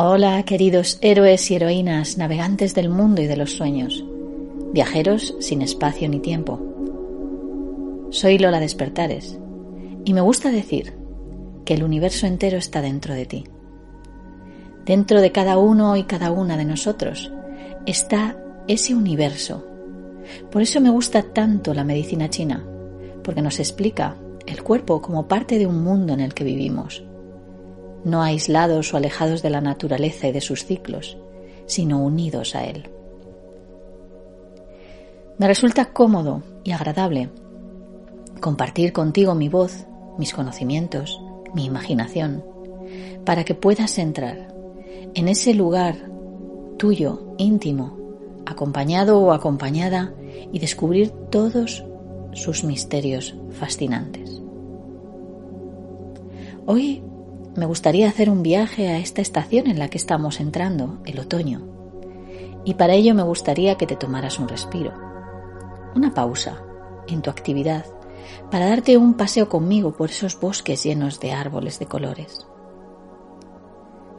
Hola, queridos héroes y heroínas, navegantes del mundo y de los sueños, viajeros sin espacio ni tiempo. Soy Lola Despertares y me gusta decir que el universo entero está dentro de ti. Dentro de cada uno y cada una de nosotros está ese universo. Por eso me gusta tanto la medicina china, porque nos explica el cuerpo como parte de un mundo en el que vivimos no aislados o alejados de la naturaleza y de sus ciclos, sino unidos a él. Me resulta cómodo y agradable compartir contigo mi voz, mis conocimientos, mi imaginación, para que puedas entrar en ese lugar tuyo, íntimo, acompañado o acompañada y descubrir todos sus misterios fascinantes. Hoy me gustaría hacer un viaje a esta estación en la que estamos entrando, el otoño. Y para ello me gustaría que te tomaras un respiro, una pausa en tu actividad, para darte un paseo conmigo por esos bosques llenos de árboles de colores.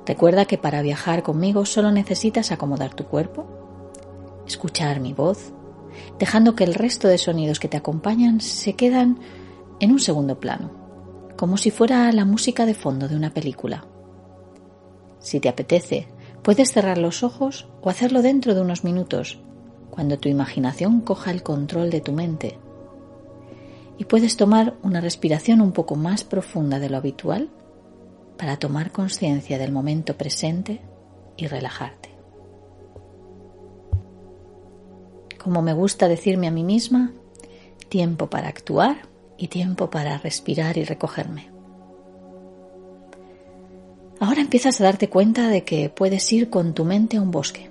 Recuerda que para viajar conmigo solo necesitas acomodar tu cuerpo, escuchar mi voz, dejando que el resto de sonidos que te acompañan se quedan en un segundo plano como si fuera la música de fondo de una película. Si te apetece, puedes cerrar los ojos o hacerlo dentro de unos minutos, cuando tu imaginación coja el control de tu mente. Y puedes tomar una respiración un poco más profunda de lo habitual para tomar conciencia del momento presente y relajarte. Como me gusta decirme a mí misma, tiempo para actuar y tiempo para respirar y recogerme. Ahora empiezas a darte cuenta de que puedes ir con tu mente a un bosque.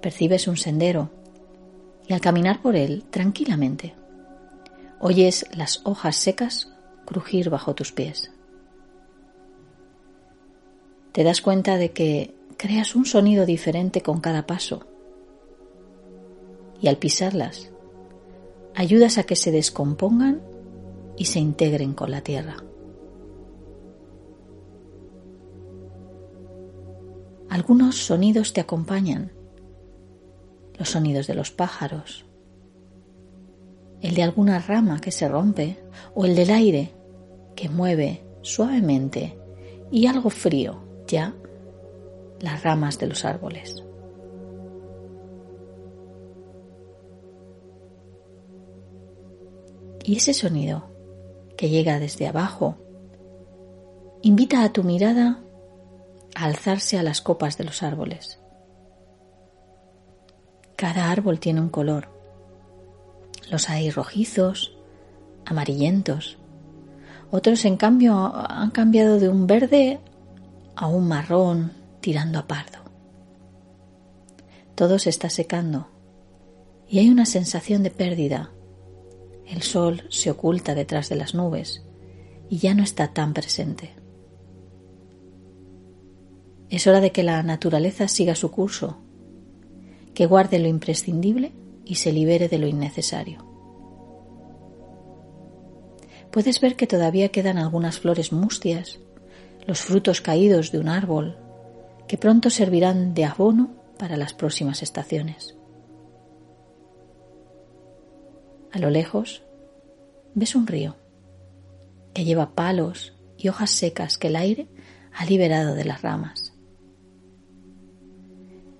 Percibes un sendero y al caminar por él tranquilamente, oyes las hojas secas crujir bajo tus pies. Te das cuenta de que creas un sonido diferente con cada paso y al pisarlas ayudas a que se descompongan y se integren con la tierra. Algunos sonidos te acompañan, los sonidos de los pájaros, el de alguna rama que se rompe o el del aire que mueve suavemente y algo frío ya las ramas de los árboles. Y ese sonido que llega desde abajo invita a tu mirada a alzarse a las copas de los árboles. Cada árbol tiene un color. Los hay rojizos, amarillentos. Otros, en cambio, han cambiado de un verde a un marrón tirando a pardo. Todo se está secando y hay una sensación de pérdida el sol se oculta detrás de las nubes y ya no está tan presente. Es hora de que la naturaleza siga su curso, que guarde lo imprescindible y se libere de lo innecesario. Puedes ver que todavía quedan algunas flores mustias, los frutos caídos de un árbol, que pronto servirán de abono para las próximas estaciones. A lo lejos ves un río que lleva palos y hojas secas que el aire ha liberado de las ramas.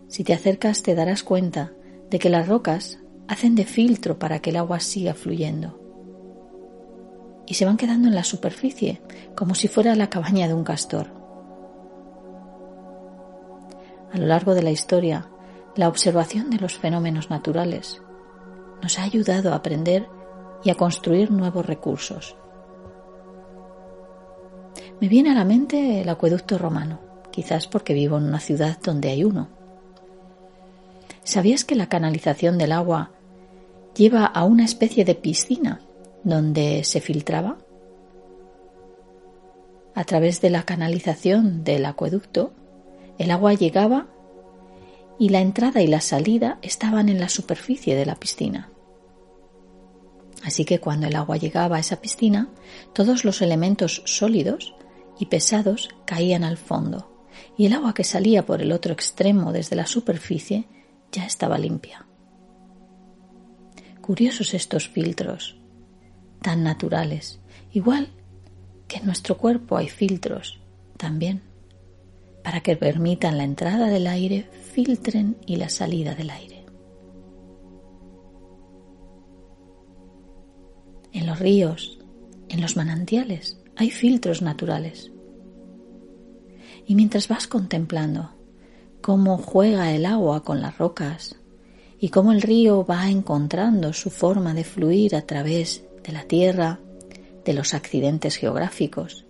Si te acercas te darás cuenta de que las rocas hacen de filtro para que el agua siga fluyendo y se van quedando en la superficie como si fuera la cabaña de un castor. A lo largo de la historia, la observación de los fenómenos naturales nos ha ayudado a aprender y a construir nuevos recursos. Me viene a la mente el acueducto romano, quizás porque vivo en una ciudad donde hay uno. ¿Sabías que la canalización del agua lleva a una especie de piscina donde se filtraba? A través de la canalización del acueducto, el agua llegaba y la entrada y la salida estaban en la superficie de la piscina. Así que cuando el agua llegaba a esa piscina, todos los elementos sólidos y pesados caían al fondo, y el agua que salía por el otro extremo desde la superficie ya estaba limpia. Curiosos estos filtros, tan naturales, igual que en nuestro cuerpo hay filtros también, para que permitan la entrada del aire, filtren y la salida del aire. En los ríos, en los manantiales, hay filtros naturales. Y mientras vas contemplando cómo juega el agua con las rocas y cómo el río va encontrando su forma de fluir a través de la tierra, de los accidentes geográficos,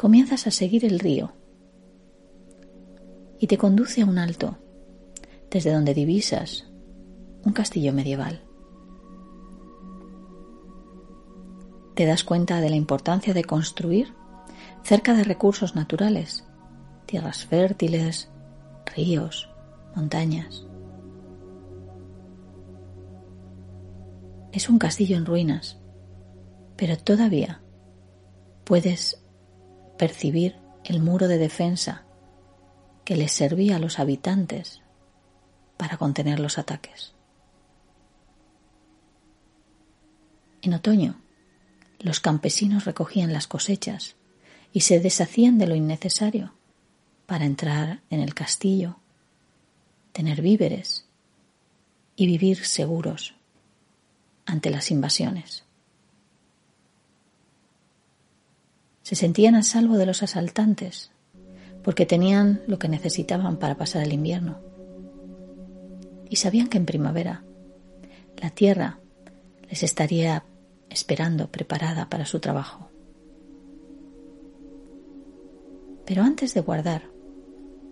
comienzas a seguir el río y te conduce a un alto, desde donde divisas un castillo medieval. te das cuenta de la importancia de construir cerca de recursos naturales, tierras fértiles, ríos, montañas. Es un castillo en ruinas, pero todavía puedes percibir el muro de defensa que les servía a los habitantes para contener los ataques. En otoño, los campesinos recogían las cosechas y se deshacían de lo innecesario para entrar en el castillo, tener víveres y vivir seguros ante las invasiones. Se sentían a salvo de los asaltantes porque tenían lo que necesitaban para pasar el invierno. Y sabían que en primavera la tierra les estaría esperando, preparada para su trabajo. Pero antes de guardar,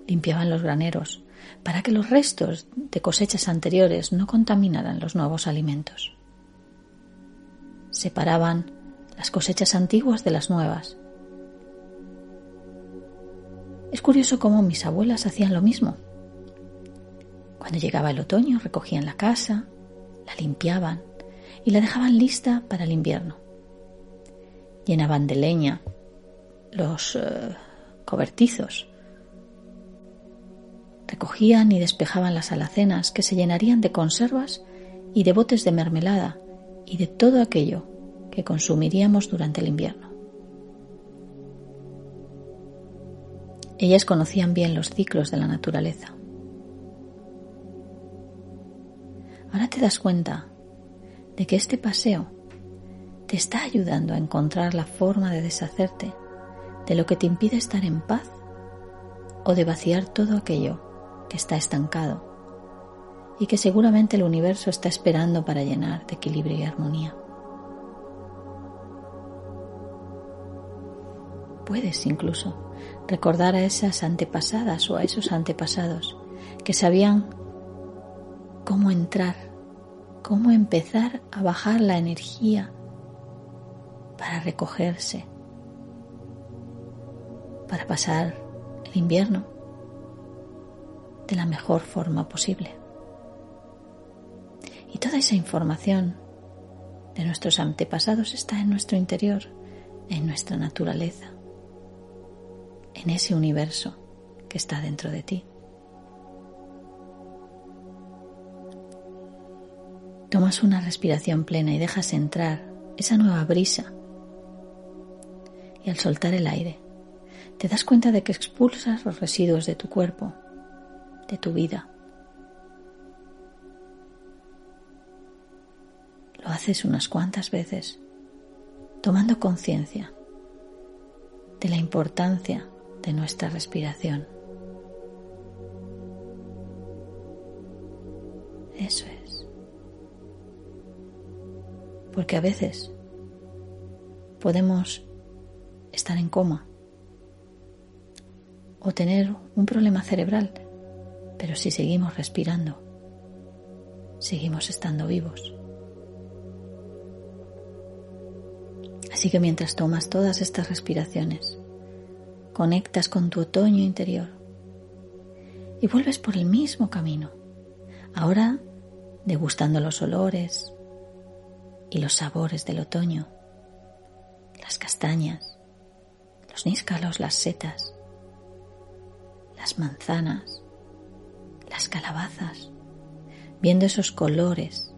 limpiaban los graneros para que los restos de cosechas anteriores no contaminaran los nuevos alimentos. Separaban las cosechas antiguas de las nuevas. Es curioso cómo mis abuelas hacían lo mismo. Cuando llegaba el otoño recogían la casa, la limpiaban, y la dejaban lista para el invierno. Llenaban de leña los eh, cobertizos, recogían y despejaban las alacenas que se llenarían de conservas y de botes de mermelada y de todo aquello que consumiríamos durante el invierno. Ellas conocían bien los ciclos de la naturaleza. Ahora te das cuenta de que este paseo te está ayudando a encontrar la forma de deshacerte de lo que te impide estar en paz o de vaciar todo aquello que está estancado y que seguramente el universo está esperando para llenar de equilibrio y armonía. Puedes incluso recordar a esas antepasadas o a esos antepasados que sabían cómo entrar cómo empezar a bajar la energía para recogerse, para pasar el invierno de la mejor forma posible. Y toda esa información de nuestros antepasados está en nuestro interior, en nuestra naturaleza, en ese universo que está dentro de ti. Tomas una respiración plena y dejas entrar esa nueva brisa. Y al soltar el aire, te das cuenta de que expulsas los residuos de tu cuerpo, de tu vida. Lo haces unas cuantas veces, tomando conciencia de la importancia de nuestra respiración. Eso es. Porque a veces podemos estar en coma o tener un problema cerebral, pero si seguimos respirando, seguimos estando vivos. Así que mientras tomas todas estas respiraciones, conectas con tu otoño interior y vuelves por el mismo camino, ahora degustando los olores y los sabores del otoño, las castañas, los níscalos, las setas, las manzanas, las calabazas, viendo esos colores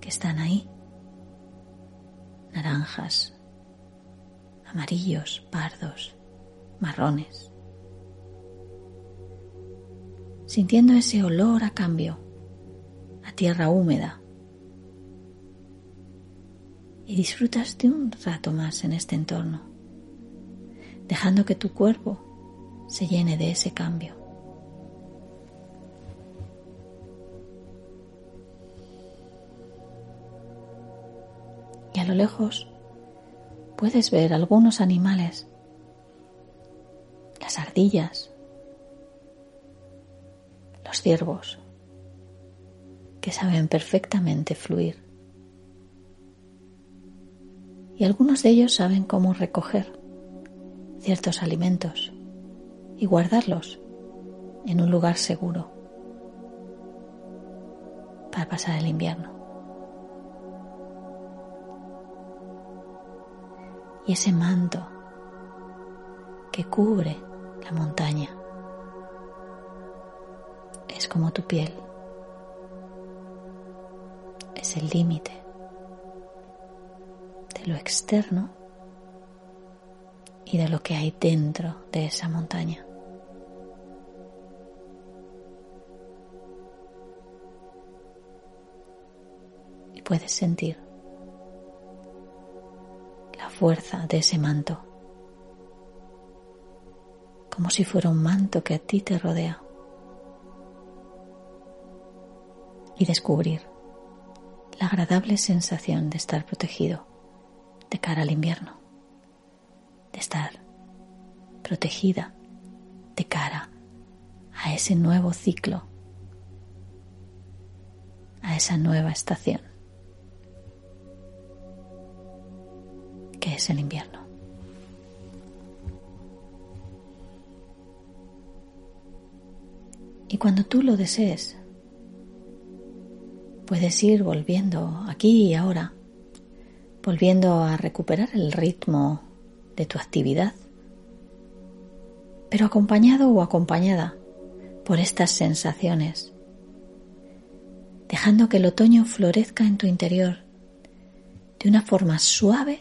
que están ahí, naranjas, amarillos, pardos, marrones, sintiendo ese olor a cambio, a tierra húmeda, y disfrutas de un rato más en este entorno, dejando que tu cuerpo se llene de ese cambio. Y a lo lejos puedes ver algunos animales, las ardillas, los ciervos, que saben perfectamente fluir. Y algunos de ellos saben cómo recoger ciertos alimentos y guardarlos en un lugar seguro para pasar el invierno. Y ese manto que cubre la montaña es como tu piel, es el límite de lo externo y de lo que hay dentro de esa montaña. Y puedes sentir fuerza de ese manto, como si fuera un manto que a ti te rodea. Y descubrir la agradable sensación de estar protegido de cara al invierno, de estar protegida de cara a ese nuevo ciclo, a esa nueva estación, es el invierno. Y cuando tú lo desees, puedes ir volviendo aquí y ahora volviendo a recuperar el ritmo de tu actividad, pero acompañado o acompañada por estas sensaciones, dejando que el otoño florezca en tu interior de una forma suave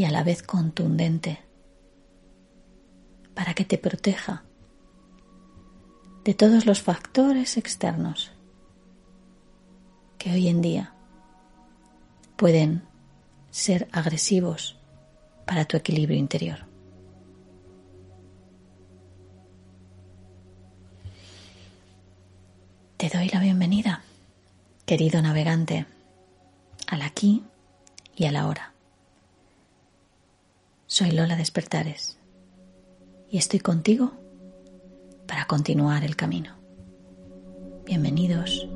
y a la vez contundente, para que te proteja de todos los factores externos que hoy en día pueden ser agresivos para tu equilibrio interior. Te doy la bienvenida, querido navegante, al aquí y a la hora. Soy Lola Despertares y estoy contigo para continuar el camino. Bienvenidos